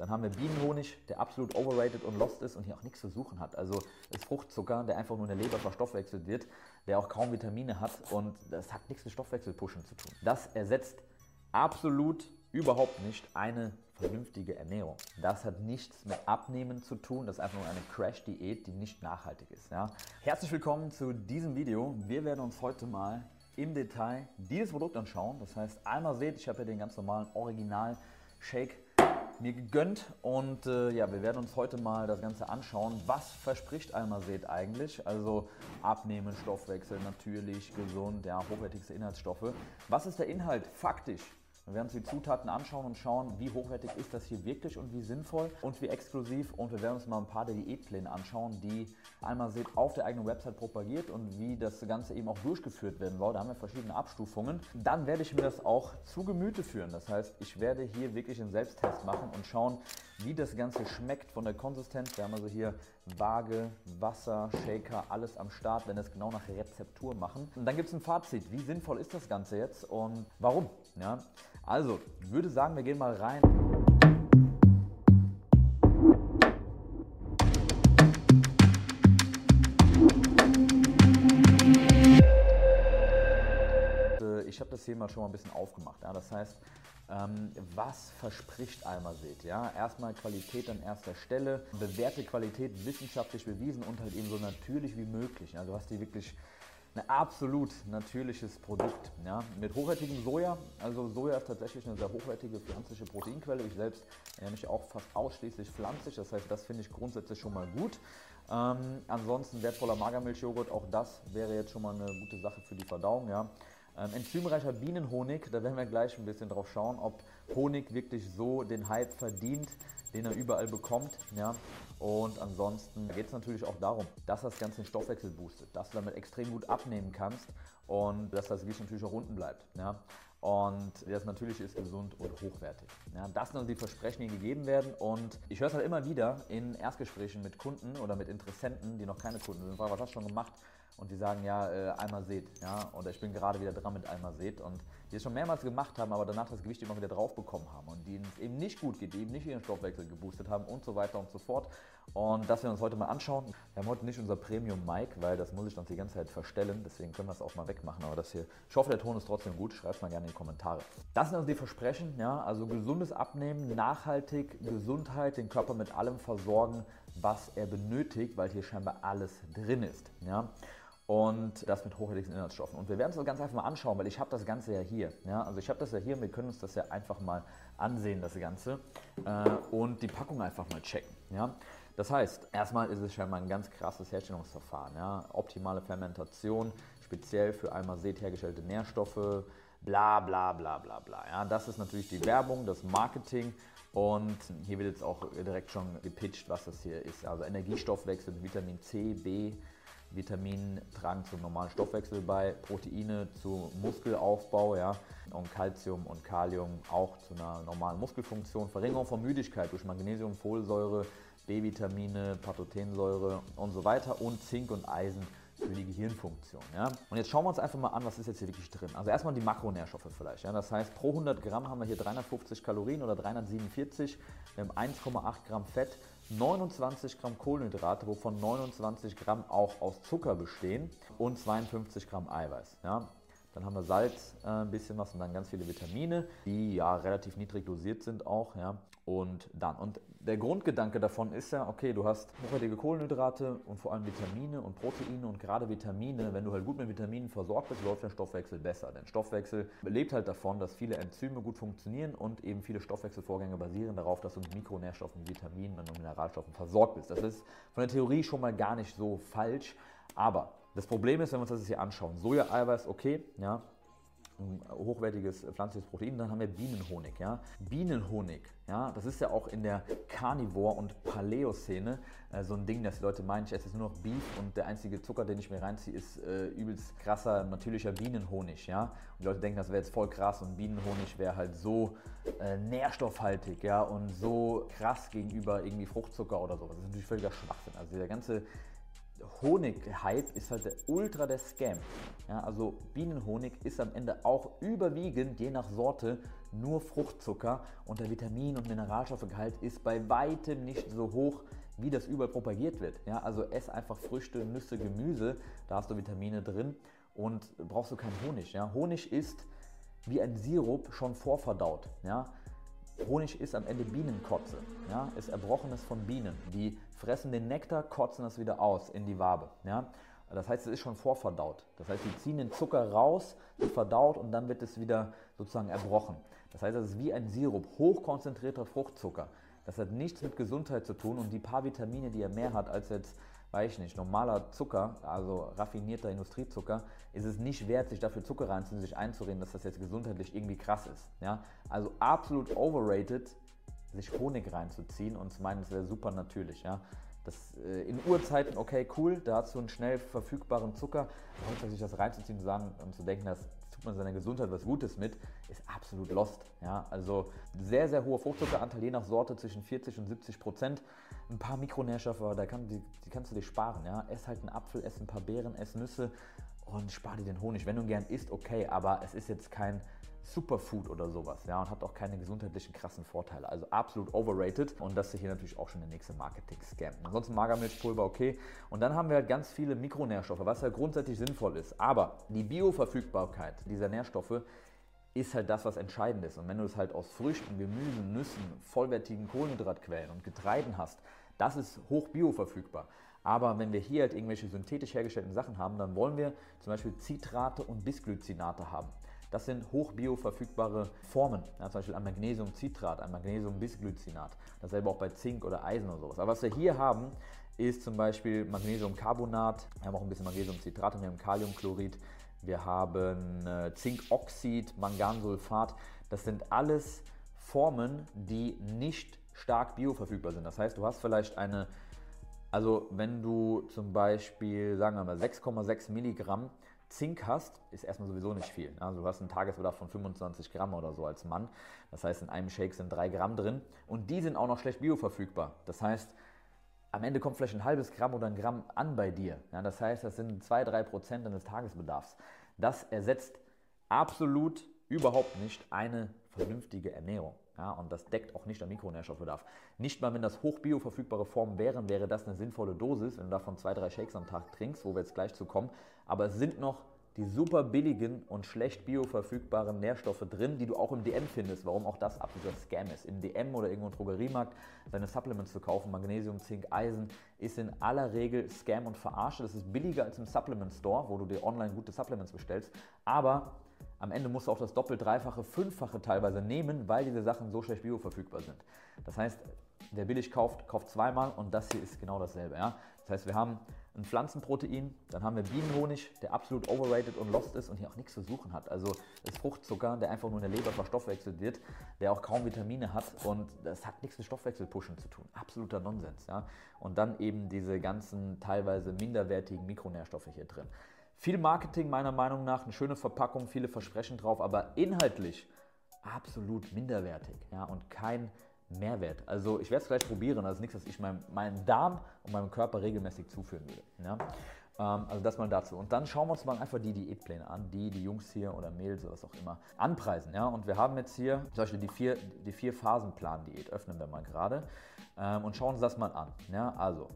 Dann haben wir Bienenhonig, der absolut overrated und lost ist und hier auch nichts zu suchen hat. Also ist Fruchtzucker, der einfach nur in der Leber verstoffwechselt wird, der auch kaum Vitamine hat und das hat nichts mit Stoffwechselpushen zu tun. Das ersetzt absolut überhaupt nicht eine vernünftige Ernährung. Das hat nichts mit Abnehmen zu tun, das ist einfach nur eine Crash-Diät, die nicht nachhaltig ist. Ja? Herzlich willkommen zu diesem Video. Wir werden uns heute mal im Detail dieses Produkt anschauen. Das heißt, einmal seht, ich habe ja den ganz normalen Original-Shake mir gegönnt und äh, ja, wir werden uns heute mal das Ganze anschauen. Was verspricht Almazet eigentlich? Also Abnehmen, Stoffwechsel, natürlich, gesund, ja, hochwertigste Inhaltsstoffe. Was ist der Inhalt faktisch? Wir werden uns die Zutaten anschauen und schauen, wie hochwertig ist das hier wirklich und wie sinnvoll und wie exklusiv. Und wir werden uns mal ein paar der Diätpläne anschauen, die einmal seht auf der eigenen Website propagiert und wie das Ganze eben auch durchgeführt werden soll. Da haben wir verschiedene Abstufungen. Dann werde ich mir das auch zu Gemüte führen. Das heißt, ich werde hier wirklich einen Selbsttest machen und schauen, wie das Ganze schmeckt von der Konsistenz. Wir haben also hier Waage, Wasser, Shaker, alles am Start, wenn es genau nach Rezeptur machen. Und dann gibt es ein Fazit. Wie sinnvoll ist das Ganze jetzt und warum? Ja? Also, ich würde sagen, wir gehen mal rein. Äh, ich habe das mal schon mal ein bisschen aufgemacht. Ja? Das heißt, ähm, was verspricht Almased? Ja? Erstmal Qualität an erster Stelle, bewährte Qualität wissenschaftlich bewiesen und halt eben so natürlich wie möglich. Also hast die wirklich ein absolut natürliches Produkt. Ja? Mit hochwertigem Soja. Also Soja ist tatsächlich eine sehr hochwertige pflanzliche Proteinquelle. Ich selbst ernähre mich auch fast ausschließlich pflanzlich. Das heißt, das finde ich grundsätzlich schon mal gut. Ähm, ansonsten wertvoller Magermilchjoghurt. Auch das wäre jetzt schon mal eine gute Sache für die Verdauung. Ja? Ähm, enzymreicher Bienenhonig. Da werden wir gleich ein bisschen drauf schauen, ob Honig wirklich so den Hype verdient, den er überall bekommt. Ja? Und ansonsten geht es natürlich auch darum, dass das Ganze den Stoffwechsel boostet, dass du damit extrem gut abnehmen kannst und dass das Gewicht natürlich auch unten bleibt. Ja? Und das natürlich ist gesund und hochwertig. Ja, das sind also die Versprechen, die gegeben werden. Und ich höre es halt immer wieder in Erstgesprächen mit Kunden oder mit Interessenten, die noch keine Kunden sind. Was hast du schon gemacht? Und die sagen, ja, äh, einmal seht, ja, oder ich bin gerade wieder dran mit einmal seht. Und die es schon mehrmals gemacht haben, aber danach das Gewicht immer wieder drauf bekommen haben. Und denen es eben nicht gut geht, die eben nicht ihren Stoffwechsel geboostet haben und so weiter und so fort. Und das werden wir uns heute mal anschauen. Wir haben heute nicht unser Premium Mic, weil das muss ich dann die ganze Zeit verstellen, deswegen können wir es auch mal wegmachen, aber das hier, ich hoffe, der Ton ist trotzdem gut, schreibt mal gerne in die Kommentare. Das sind also die Versprechen, ja, also gesundes Abnehmen, nachhaltig, Gesundheit, den Körper mit allem versorgen, was er benötigt, weil hier scheinbar alles drin ist, ja und das mit hochwertigen Inhaltsstoffen. Und wir werden es uns ganz einfach mal anschauen, weil ich habe das Ganze ja hier. Ja? Also ich habe das ja hier und wir können uns das ja einfach mal ansehen, das Ganze, äh, und die Packung einfach mal checken. Ja? Das heißt, erstmal ist es schon mal ein ganz krasses Herstellungsverfahren. Ja? Optimale Fermentation, speziell für einmal Seed hergestellte Nährstoffe, bla bla bla bla bla. Ja? Das ist natürlich die Werbung, das Marketing und hier wird jetzt auch direkt schon gepitcht, was das hier ist. Also Energiestoffwechsel, Vitamin C, B, Vitamine tragen zum normalen Stoffwechsel bei, Proteine zu Muskelaufbau ja, und Calcium und Kalium auch zu einer normalen Muskelfunktion, Verringerung von Müdigkeit durch Magnesium, Folsäure, B-Vitamine, Pantothensäure und so weiter und Zink und Eisen für die Gehirnfunktion. Ja? Und jetzt schauen wir uns einfach mal an, was ist jetzt hier wirklich drin. Also erstmal die Makronährstoffe vielleicht. Ja? Das heißt, pro 100 Gramm haben wir hier 350 Kalorien oder 347. Wir haben 1,8 Gramm Fett, 29 Gramm Kohlenhydrate, wovon 29 Gramm auch aus Zucker bestehen und 52 Gramm Eiweiß. Ja. Dann haben wir Salz, äh, ein bisschen was und dann ganz viele Vitamine, die ja relativ niedrig dosiert sind auch. Ja. Und dann, und der Grundgedanke davon ist ja, okay, du hast hochwertige Kohlenhydrate und vor allem Vitamine und Proteine und gerade Vitamine, wenn du halt gut mit Vitaminen versorgt bist, läuft der Stoffwechsel besser. Denn Stoffwechsel lebt halt davon, dass viele Enzyme gut funktionieren und eben viele Stoffwechselvorgänge basieren darauf, dass du mit Mikronährstoffen, Vitaminen und Mineralstoffen versorgt bist. Das ist von der Theorie schon mal gar nicht so falsch, aber das Problem ist, wenn wir uns das hier anschauen, Soja-Eiweiß, okay, ja, hochwertiges pflanzliches Protein. Dann haben wir Bienenhonig. Ja? Bienenhonig, ja? das ist ja auch in der Carnivore- und Paleo-Szene äh, so ein Ding, dass die Leute meinen, ich esse jetzt nur noch Beef und der einzige Zucker, den ich mir reinziehe, ist äh, übelst krasser, natürlicher Bienenhonig. Ja? Und die Leute denken, das wäre jetzt voll krass und Bienenhonig wäre halt so äh, nährstoffhaltig ja? und so krass gegenüber irgendwie Fruchtzucker oder sowas. Das ist natürlich völliger Schwachsinn. Also der ganze Honig-Hype ist halt der ultra der Scam. Ja, also Bienenhonig ist am Ende auch überwiegend, je nach Sorte, nur Fruchtzucker und der Vitamin- und Mineralstoffgehalt ist bei weitem nicht so hoch, wie das überall propagiert wird. Ja, also ess einfach Früchte, Nüsse, Gemüse, da hast du Vitamine drin und brauchst du keinen Honig. Ja. Honig ist wie ein Sirup schon vorverdaut. Ja. Honig ist am Ende Bienenkotze, ja, ist Erbrochenes von Bienen. Die fressen den Nektar, kotzen das wieder aus in die Wabe. Ja. Das heißt, es ist schon vorverdaut. Das heißt, sie ziehen den Zucker raus, wird verdaut und dann wird es wieder sozusagen erbrochen. Das heißt, es ist wie ein Sirup, hochkonzentrierter Fruchtzucker. Das hat nichts mit Gesundheit zu tun und die paar Vitamine, die er mehr hat als jetzt, weiß ich nicht, normaler Zucker, also raffinierter Industriezucker, ist es nicht wert, sich dafür Zucker reinzunehmen, sich einzureden, dass das jetzt gesundheitlich irgendwie krass ist. Ja? Also absolut overrated, sich Honig reinzuziehen und zu meinen, das wäre super natürlich. Ja? Das, äh, in Urzeiten, okay, cool, da hast du einen schnell verfügbaren Zucker. Aber sich das reinzuziehen und, sagen, und zu denken, das tut man seiner Gesundheit was Gutes mit, ist absolut lost. Ja? Also sehr, sehr hoher Fruchtzuckeranteil, je nach Sorte zwischen 40 und 70 Prozent. Ein paar Mikronährstoffe, da kann, die, die kannst du dir sparen. Ja? Ess halt einen Apfel, ess ein paar Beeren, ess Nüsse und spar dir den Honig. Wenn du gern isst, okay, aber es ist jetzt kein Superfood oder sowas, ja, und hat auch keine gesundheitlichen krassen Vorteile. Also absolut overrated und das ist hier natürlich auch schon der nächste Marketing-Scam. Ansonsten Magermilchpulver okay. Und dann haben wir halt ganz viele Mikronährstoffe, was ja grundsätzlich sinnvoll ist. Aber die Bioverfügbarkeit dieser Nährstoffe ist halt das, was entscheidend ist. Und wenn du es halt aus Früchten, Gemüsen, Nüssen, vollwertigen Kohlenhydratquellen und Getreiden hast, das ist hoch bioverfügbar. Aber wenn wir hier halt irgendwelche synthetisch hergestellten Sachen haben, dann wollen wir zum Beispiel Citrate und Bisglycinate haben. Das sind hochbioverfügbare Formen, ja, zum Beispiel ein Magnesiumcitrat, ein Magnesiumbisglycinat. Dasselbe auch bei Zink oder Eisen oder sowas. Aber was wir hier haben, ist zum Beispiel Magnesiumcarbonat, wir haben auch ein bisschen Magnesiumcitrat und wir haben Kaliumchlorid, wir haben äh, Zinkoxid, Mangansulfat. Das sind alles Formen, die nicht stark bioverfügbar sind. Das heißt, du hast vielleicht eine, also wenn du zum Beispiel, sagen wir mal, 6,6 Milligramm Zink hast, ist erstmal sowieso nicht viel. Also du hast einen Tagesbedarf von 25 Gramm oder so als Mann. Das heißt, in einem Shake sind 3 Gramm drin und die sind auch noch schlecht bioverfügbar. Das heißt, am Ende kommt vielleicht ein halbes Gramm oder ein Gramm an bei dir. Ja, das heißt, das sind 2-3 Prozent deines Tagesbedarfs. Das ersetzt absolut überhaupt nicht eine vernünftige Ernährung. Ja, und das deckt auch nicht der Mikronährstoffbedarf. Nicht mal, wenn das hochbioverfügbare Formen wären, wäre das eine sinnvolle Dosis, wenn du davon zwei, drei Shakes am Tag trinkst, wo wir jetzt gleich zu kommen. Aber es sind noch die super billigen und schlecht bioverfügbaren Nährstoffe drin, die du auch im DM findest. Warum auch das absoluter Scam ist. Im DM oder irgendwo im Drogeriemarkt seine Supplements zu kaufen, Magnesium, Zink, Eisen, ist in aller Regel Scam und Verarsche. Das ist billiger als im Supplement Store, wo du dir online gute Supplements bestellst. Aber am Ende musst du auch das Doppelt-, Dreifache, Fünffache teilweise nehmen, weil diese Sachen so schlecht bioverfügbar sind. Das heißt, wer billig kauft, kauft zweimal und das hier ist genau dasselbe. Ja? Das heißt, wir haben ein Pflanzenprotein, dann haben wir Bienenhonig, der absolut overrated und lost ist und hier auch nichts zu suchen hat. Also das Fruchtzucker, der einfach nur in der Leber verstoffwechselt wird, der auch kaum Vitamine hat und das hat nichts mit Stoffwechselpushen zu tun. Absoluter Nonsens. Ja? Und dann eben diese ganzen teilweise minderwertigen Mikronährstoffe hier drin. Viel Marketing meiner Meinung nach, eine schöne Verpackung, viele Versprechen drauf, aber inhaltlich absolut minderwertig ja, und kein Mehrwert. Also ich werde es gleich probieren, also nichts, was ich meinem, meinem Darm und meinem Körper regelmäßig zuführen würde. Ja. Ähm, also das mal dazu. Und dann schauen wir uns mal einfach die Diätpläne an, die die Jungs hier oder Mädels oder was auch immer anpreisen. Ja. Und wir haben jetzt hier zum Beispiel die vier, die vier Phasenplan-Diät, öffnen wir mal gerade ähm, und schauen uns das mal an. Ja. Also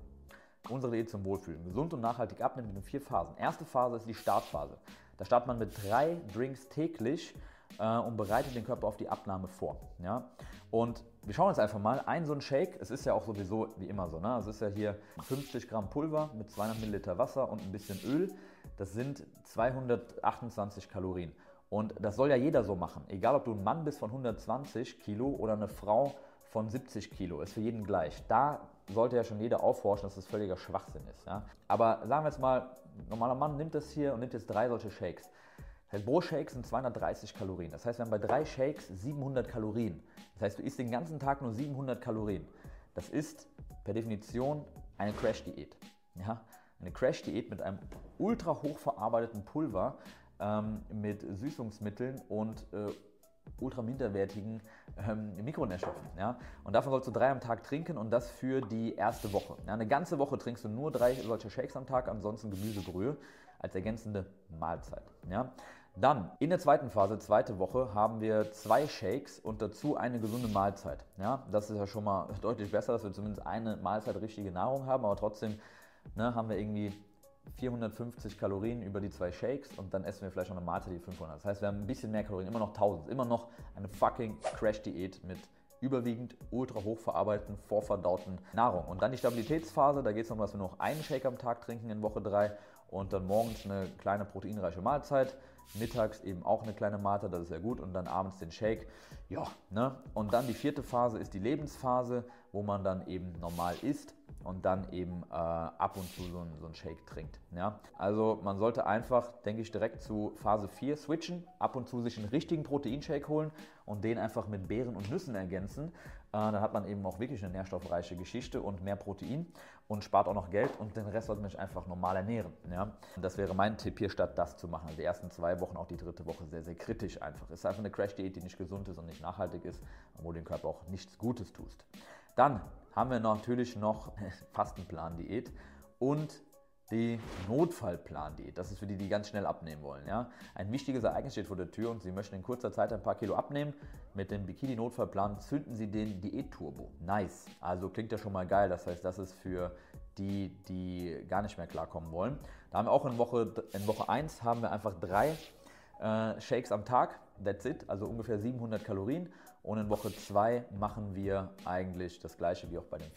Unsere Diät zum Wohlfühlen. Gesund und nachhaltig abnehmen in vier Phasen. Erste Phase ist die Startphase. Da startet man mit drei Drinks täglich äh, und bereitet den Körper auf die Abnahme vor. Ja? Und wir schauen uns einfach mal ein so ein Shake. Es ist ja auch sowieso wie immer so. Ne? Es ist ja hier 50 Gramm Pulver mit 200 Milliliter Wasser und ein bisschen Öl. Das sind 228 Kalorien. Und das soll ja jeder so machen. Egal, ob du ein Mann bist von 120 Kilo oder eine Frau von 70 Kilo. Ist für jeden gleich. Da sollte ja schon jeder aufforschen, dass das völliger Schwachsinn ist. Ja? Aber sagen wir jetzt mal, ein normaler Mann nimmt das hier und nimmt jetzt drei solche Shakes. Das heißt, pro Shake sind 230 Kalorien. Das heißt, wir haben bei drei Shakes 700 Kalorien. Das heißt, du isst den ganzen Tag nur 700 Kalorien. Das ist per Definition eine Crash-Diät. Ja? Eine Crash-Diät mit einem ultra hochverarbeiteten Pulver, ähm, mit Süßungsmitteln und äh, ultra minderwertigen ähm, Mikronährstoffen. Ja? Und davon sollst du drei am Tag trinken und das für die erste Woche. Ja? Eine ganze Woche trinkst du nur drei solche Shakes am Tag, ansonsten Gemüsebrühe als ergänzende Mahlzeit. Ja? Dann in der zweiten Phase, zweite Woche, haben wir zwei Shakes und dazu eine gesunde Mahlzeit. Ja, das ist ja schon mal deutlich besser, dass wir zumindest eine Mahlzeit richtige Nahrung haben, aber trotzdem ne, haben wir irgendwie 450 Kalorien über die zwei Shakes und dann essen wir vielleicht noch eine Mahlzeit, die 500. Das heißt, wir haben ein bisschen mehr Kalorien, immer noch 1000. Immer noch eine fucking Crash-Diät mit überwiegend ultra hochverarbeiteten, vorverdauten Nahrung. Und dann die Stabilitätsphase, da geht es darum, dass wir noch einen Shake am Tag trinken in Woche 3 und dann morgens eine kleine proteinreiche Mahlzeit mittags eben auch eine kleine Mate, das ist ja gut, und dann abends den Shake. Ja, ne? Und dann die vierte Phase ist die Lebensphase, wo man dann eben normal isst und dann eben äh, ab und zu so einen, so Shake trinkt. Ja? Also man sollte einfach, denke ich, direkt zu Phase 4 switchen, ab und zu sich einen richtigen Proteinshake holen und den einfach mit Beeren und Nüssen ergänzen. Äh, dann hat man eben auch wirklich eine nährstoffreiche Geschichte und mehr Protein und spart auch noch Geld und den Rest sollte man sich einfach normal ernähren. Ja? Das wäre mein Tipp hier, statt das zu machen. Also die ersten zwei Wochen, auch die dritte Woche sehr, sehr kritisch einfach. Es ist einfach eine Crash-Diät, die nicht gesund ist und nicht nachhaltig ist, wo du dem Körper auch nichts Gutes tust. Dann haben wir natürlich noch Fastenplan-Diät und die Notfallplan-Diät. Das ist für die, die ganz schnell abnehmen wollen. Ja? Ein wichtiges Ereignis steht vor der Tür und Sie möchten in kurzer Zeit ein paar Kilo abnehmen. Mit dem Bikini-Notfallplan zünden Sie den Diät-Turbo. Nice. Also klingt ja schon mal geil. Das heißt, das ist für die, die gar nicht mehr klarkommen wollen. Da haben wir auch in Woche, in Woche 1 haben wir einfach drei äh, Shakes am Tag. That's it. Also ungefähr 700 Kalorien. Und in Woche 2 machen wir eigentlich das gleiche wie auch bei dem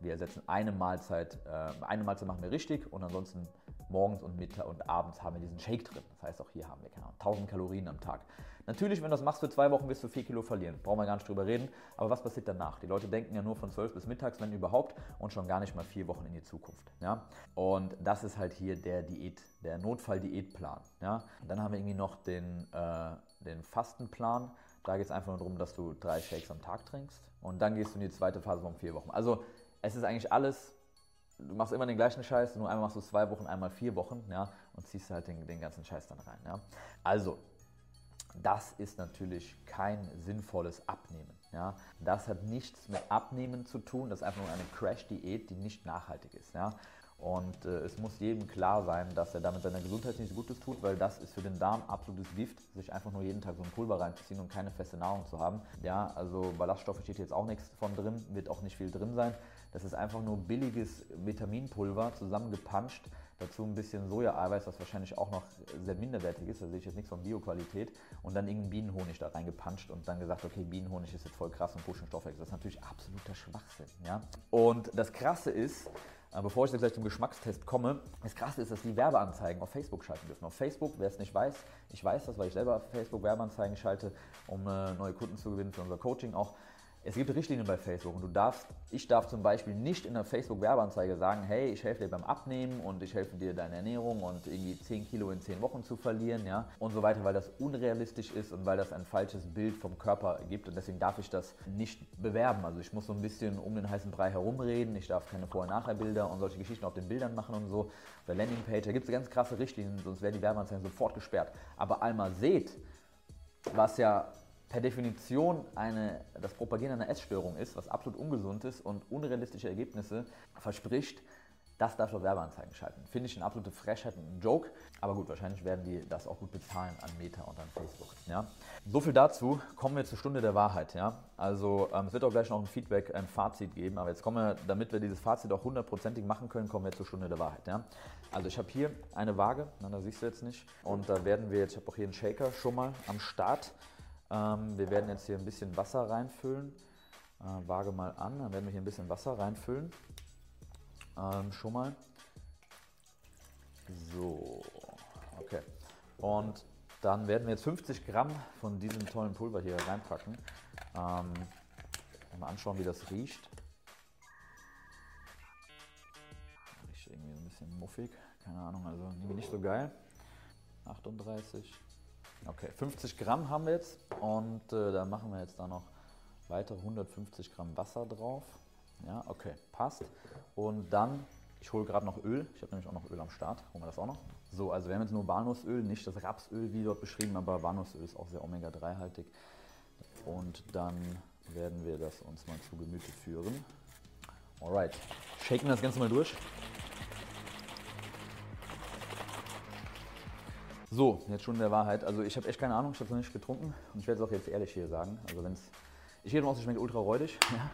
Wir ersetzen eine Mahlzeit, äh, eine Mahlzeit machen wir richtig und ansonsten morgens und Mittag und abends haben wir diesen Shake drin. Das heißt, auch hier haben wir keine Ahnung, 1000 Kalorien am Tag. Natürlich, wenn du das machst für zwei Wochen, wirst du 4 Kilo verlieren. Brauchen wir gar nicht drüber reden. Aber was passiert danach? Die Leute denken ja nur von 12 bis mittags, wenn überhaupt, und schon gar nicht mal vier Wochen in die Zukunft. Ja? Und das ist halt hier der Diät, der Notfall-Diätplan. Ja? dann haben wir irgendwie noch den, äh, den Fastenplan. Da geht es einfach nur darum, dass du drei Shakes am Tag trinkst. Und dann gehst du in die zweite Phase von vier Wochen. Also es ist eigentlich alles, du machst immer den gleichen Scheiß, nur einmal machst du zwei Wochen, einmal vier Wochen, ja, und ziehst halt den, den ganzen Scheiß dann rein. Ja. Also, das ist natürlich kein sinnvolles Abnehmen. Ja. Das hat nichts mit Abnehmen zu tun, das ist einfach nur eine Crash-Diät, die nicht nachhaltig ist. Ja. Und äh, es muss jedem klar sein, dass er damit seiner Gesundheit nichts Gutes tut, weil das ist für den Darm absolutes Gift, sich einfach nur jeden Tag so ein Pulver reinzuziehen und keine feste Nahrung zu haben. Ja, also Ballaststoffe steht jetzt auch nichts von drin, wird auch nicht viel drin sein. Das ist einfach nur billiges Vitaminpulver zusammengepanscht. Dazu ein bisschen Sojaeiweiß, was wahrscheinlich auch noch sehr minderwertig ist. Da sehe ich jetzt nichts von Bioqualität. Und dann irgendein Bienenhonig da reingepanscht und dann gesagt, okay, Bienenhonig ist jetzt voll krass und pushen Stoffwechsel. Das ist natürlich absoluter Schwachsinn. Ja? Und das Krasse ist, äh, Bevor ich jetzt gleich zum Geschmackstest komme, das Krasse ist, dass die Werbeanzeigen auf Facebook schalten dürfen. Auf Facebook, wer es nicht weiß, ich weiß das, weil ich selber auf Facebook Werbeanzeigen schalte, um äh, neue Kunden zu gewinnen für unser Coaching auch. Es gibt Richtlinien bei Facebook und du darfst, ich darf zum Beispiel nicht in der Facebook-Werbeanzeige sagen, hey, ich helfe dir beim Abnehmen und ich helfe dir deine Ernährung und irgendwie 10 Kilo in 10 Wochen zu verlieren, ja, und so weiter, weil das unrealistisch ist und weil das ein falsches Bild vom Körper gibt und deswegen darf ich das nicht bewerben. Also ich muss so ein bisschen um den heißen Brei herumreden, ich darf keine Vor- und Nachher-Bilder und solche Geschichten auf den Bildern machen und so. Auf der Landingpage, da gibt es ganz krasse Richtlinien, sonst werden die Werbeanzeigen sofort gesperrt. Aber einmal seht, was ja per Definition eine, das Propagieren einer Essstörung ist, was absolut ungesund ist und unrealistische Ergebnisse verspricht, das darf auf Werbeanzeigen schalten. Finde ich eine absolute Frechheit und ein Joke. Aber gut, wahrscheinlich werden die das auch gut bezahlen an Meta und an Facebook. Ja? So viel dazu. Kommen wir zur Stunde der Wahrheit. Ja? Also ähm, es wird auch gleich noch ein Feedback, ein Fazit geben. Aber jetzt kommen wir, damit wir dieses Fazit auch hundertprozentig machen können, kommen wir zur Stunde der Wahrheit. Ja? Also ich habe hier eine Waage, na, da siehst du jetzt nicht. Und da werden wir jetzt, ich habe auch hier einen Shaker schon mal am Start. Ähm, wir werden jetzt hier ein bisschen Wasser reinfüllen. Äh, wage mal an, dann werden wir hier ein bisschen Wasser reinfüllen. Ähm, schon mal. So, okay. Und dann werden wir jetzt 50 Gramm von diesem tollen Pulver hier reinpacken. Ähm, mal anschauen, wie das riecht. Riecht irgendwie ein bisschen muffig, keine Ahnung, also irgendwie nicht so geil. 38. Okay, 50 Gramm haben wir jetzt und äh, da machen wir jetzt da noch weitere 150 Gramm Wasser drauf. Ja, okay, passt. Und dann Ich hole gerade noch Öl. Ich habe nämlich auch noch Öl am Start. Holen wir das auch noch. So, also wir haben jetzt nur Walnussöl, nicht das Rapsöl wie dort beschrieben, aber Walnussöl ist auch sehr Omega-3-haltig. Und dann werden wir das uns mal zu Gemüte führen. Alright, shaken das Ganze mal durch. So, jetzt schon der Wahrheit. Also ich habe echt keine Ahnung, ich habe es noch nicht getrunken und ich werde es auch jetzt ehrlich hier sagen. Also wenn es, ich gehe davon aus, es schmeckt ultra räudig. Ja.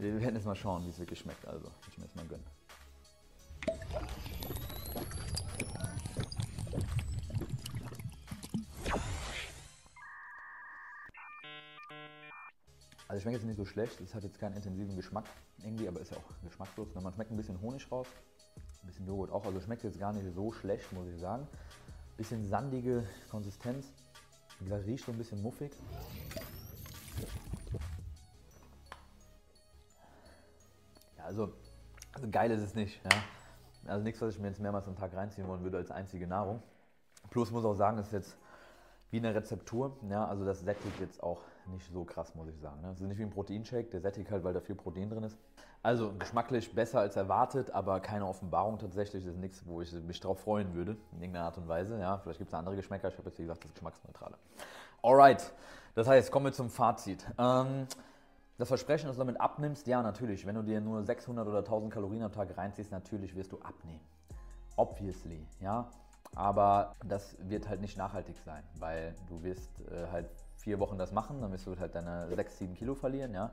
Wir werden jetzt mal schauen, wie es wirklich schmeckt. Also ich mir jetzt mal gönnen. Also schmeckt jetzt nicht so schlecht, es hat jetzt keinen intensiven Geschmack irgendwie, aber ist ja auch geschmackslos. Man schmeckt ein bisschen Honig raus, ein bisschen Joghurt auch, also schmeckt jetzt gar nicht so schlecht, muss ich sagen. Bisschen sandige Konsistenz, wie gesagt, riecht so ein bisschen muffig. Ja, also, also geil ist es nicht. Ja. Also nichts, was ich mir jetzt mehrmals am Tag reinziehen wollen würde als einzige Nahrung. Plus muss auch sagen, es ist jetzt wie eine Rezeptur. Ja, also das sättigt jetzt auch nicht so krass, muss ich sagen. Ne? Das ist nicht wie ein Proteinshake, der sättigt halt, weil da viel Protein drin ist. Also geschmacklich besser als erwartet, aber keine Offenbarung tatsächlich. Das ist nichts, wo ich mich drauf freuen würde, in irgendeiner Art und Weise. Ja, vielleicht gibt es andere Geschmäcker. Ich habe jetzt, wie gesagt, das Geschmacksneutrale. Alright, das heißt, kommen wir zum Fazit. Ähm, das Versprechen, dass du damit abnimmst, ja, natürlich. Wenn du dir nur 600 oder 1000 Kalorien am Tag reinziehst, natürlich wirst du abnehmen. Obviously, ja. Aber das wird halt nicht nachhaltig sein, weil du wirst äh, halt vier Wochen das machen, dann wirst du halt deine 6, 7 Kilo verlieren, ja.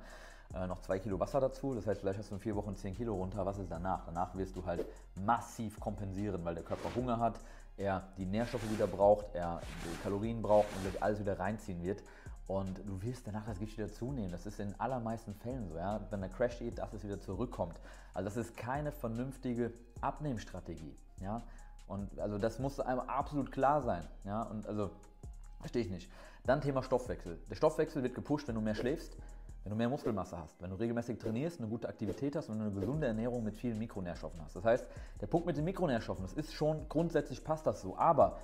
Äh, noch 2 Kilo Wasser dazu, das heißt, vielleicht hast du in vier Wochen 10 Kilo runter. Was ist danach? Danach wirst du halt massiv kompensieren, weil der Körper Hunger hat, er die Nährstoffe wieder braucht, er die Kalorien braucht und sich alles wieder reinziehen wird. Und du wirst danach das Gewicht wieder zunehmen. Das ist in allermeisten Fällen so, ja. Wenn der Crash geht, dass es wieder zurückkommt. Also das ist keine vernünftige Abnehmstrategie, ja. Und also das muss einem absolut klar sein. Ja? Und also verstehe ich nicht. Dann Thema Stoffwechsel. Der Stoffwechsel wird gepusht, wenn du mehr schläfst, wenn du mehr Muskelmasse hast, wenn du regelmäßig trainierst, eine gute Aktivität hast und eine gesunde Ernährung mit vielen Mikronährstoffen hast. Das heißt, der Punkt mit den Mikronährstoffen, das ist schon grundsätzlich passt das so, aber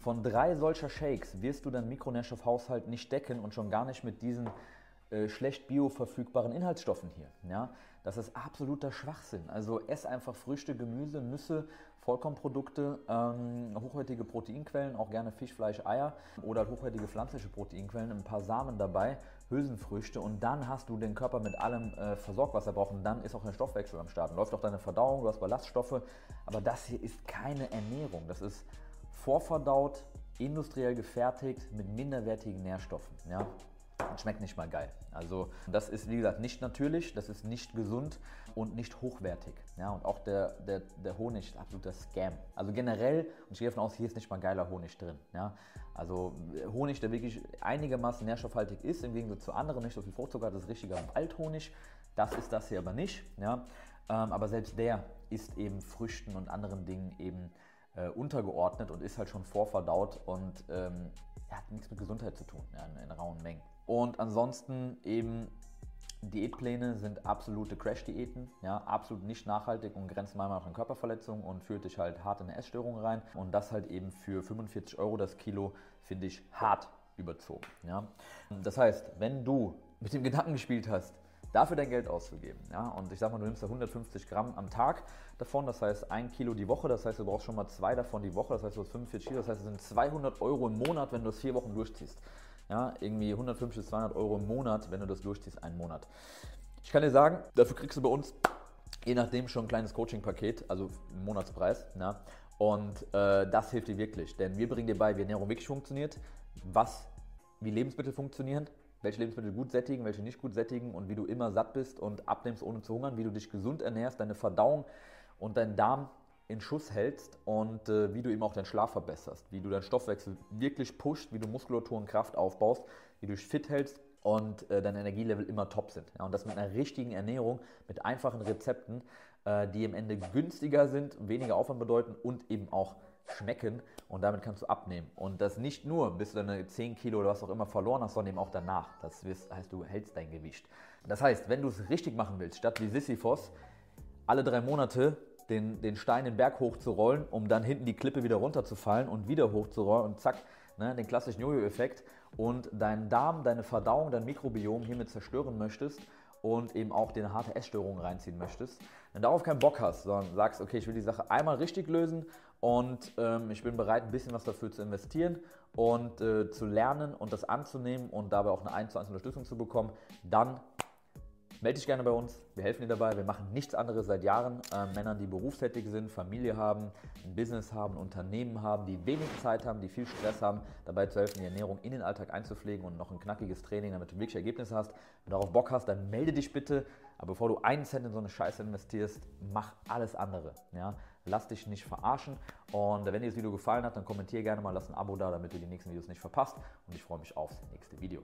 von drei solcher Shakes wirst du deinen Mikronährstoffhaushalt nicht decken und schon gar nicht mit diesen äh, schlecht bioverfügbaren Inhaltsstoffen hier. Ja? Das ist absoluter Schwachsinn. Also ess einfach Früchte, Gemüse, Nüsse, Vollkornprodukte, ähm, hochwertige Proteinquellen, auch gerne Fisch, Fleisch, Eier oder hochwertige pflanzliche Proteinquellen, ein paar Samen dabei, Hülsenfrüchte und dann hast du den Körper mit allem äh, versorgt, was er braucht und dann ist auch der Stoffwechsel am Start. Läuft auch deine Verdauung, du hast Ballaststoffe, aber das hier ist keine Ernährung. Das ist vorverdaut, industriell gefertigt mit minderwertigen Nährstoffen. Ja? Und schmeckt nicht mal geil. Also das ist, wie gesagt, nicht natürlich, das ist nicht gesund und nicht hochwertig. Ja, und auch der, der, der Honig ist absoluter Scam. Also generell, und ich gehe davon aus, hier ist nicht mal geiler Honig drin. Ja, also Honig, der wirklich einigermaßen nährstoffhaltig ist, im Gegensatz zu anderen, nicht so viel Fruchtzucker das ist richtiger Waldhonig. Das ist das hier aber nicht. Ja, ähm, aber selbst der ist eben Früchten und anderen Dingen eben äh, untergeordnet und ist halt schon vorverdaut und ähm, hat nichts mit Gesundheit zu tun ja, in, in rauen Mengen. Und ansonsten eben Diätpläne sind absolute Crash-Diäten, ja, absolut nicht nachhaltig und grenzen manchmal auch an Körperverletzungen und führt dich halt hart in eine Essstörung rein. Und das halt eben für 45 Euro das Kilo finde ich hart überzogen. Ja. Das heißt, wenn du mit dem Gedanken gespielt hast, dafür dein Geld auszugeben. Ja? Und ich sag mal, du nimmst da 150 Gramm am Tag davon, das heißt ein Kilo die Woche, das heißt, du brauchst schon mal zwei davon die Woche, das heißt, du hast 45 Kilo, das heißt, es sind 200 Euro im Monat, wenn du das vier Wochen durchziehst. Ja, irgendwie 150 bis 200 Euro im Monat, wenn du das durchziehst, einen Monat. Ich kann dir sagen, dafür kriegst du bei uns je nachdem schon ein kleines Coaching-Paket, also einen Monatspreis. Ja, und äh, das hilft dir wirklich, denn wir bringen dir bei, wie Ernährung wirklich funktioniert, was, wie Lebensmittel funktionieren, welche Lebensmittel gut sättigen, welche nicht gut sättigen und wie du immer satt bist und abnimmst ohne zu hungern, wie du dich gesund ernährst, deine Verdauung und deinen Darm in Schuss hältst und äh, wie du eben auch deinen Schlaf verbesserst, wie du deinen Stoffwechsel wirklich pusht, wie du Muskulatur und Kraft aufbaust, wie du dich fit hältst und äh, deine Energielevel immer top sind. Ja, und das mit einer richtigen Ernährung, mit einfachen Rezepten, äh, die am Ende günstiger sind, weniger Aufwand bedeuten und eben auch schmecken und damit kannst du abnehmen. Und das nicht nur, bis du deine 10 Kilo oder was auch immer verloren hast, sondern eben auch danach. Das heißt, du hältst dein Gewicht. Das heißt, wenn du es richtig machen willst, statt wie Sisyphos alle drei Monate den, den Stein den Berg hochzurollen, um dann hinten die Klippe wieder runterzufallen und wieder hochzurollen und zack, ne, den klassischen Jojo-Effekt und deinen Darm, deine Verdauung, dein Mikrobiom hiermit zerstören möchtest und eben auch dir eine harte Essstörung reinziehen möchtest, wenn du darauf keinen Bock hast, sondern sagst, okay, ich will die Sache einmal richtig lösen und ähm, ich bin bereit, ein bisschen was dafür zu investieren und äh, zu lernen und das anzunehmen und dabei auch eine 1 zu 1 Unterstützung zu bekommen, dann Melde dich gerne bei uns, wir helfen dir dabei. Wir machen nichts anderes seit Jahren. Äh, Männern, die berufstätig sind, Familie haben, ein Business haben, ein Unternehmen haben, die wenig Zeit haben, die viel Stress haben, dabei zu helfen, die Ernährung in den Alltag einzupflegen und noch ein knackiges Training, damit du wirklich Ergebnisse hast. Wenn du darauf Bock hast, dann melde dich bitte. Aber bevor du einen Cent in so eine Scheiße investierst, mach alles andere. Ja? Lass dich nicht verarschen. Und wenn dir das Video gefallen hat, dann kommentiere gerne mal, lass ein Abo da, damit du die nächsten Videos nicht verpasst. Und ich freue mich aufs nächste Video.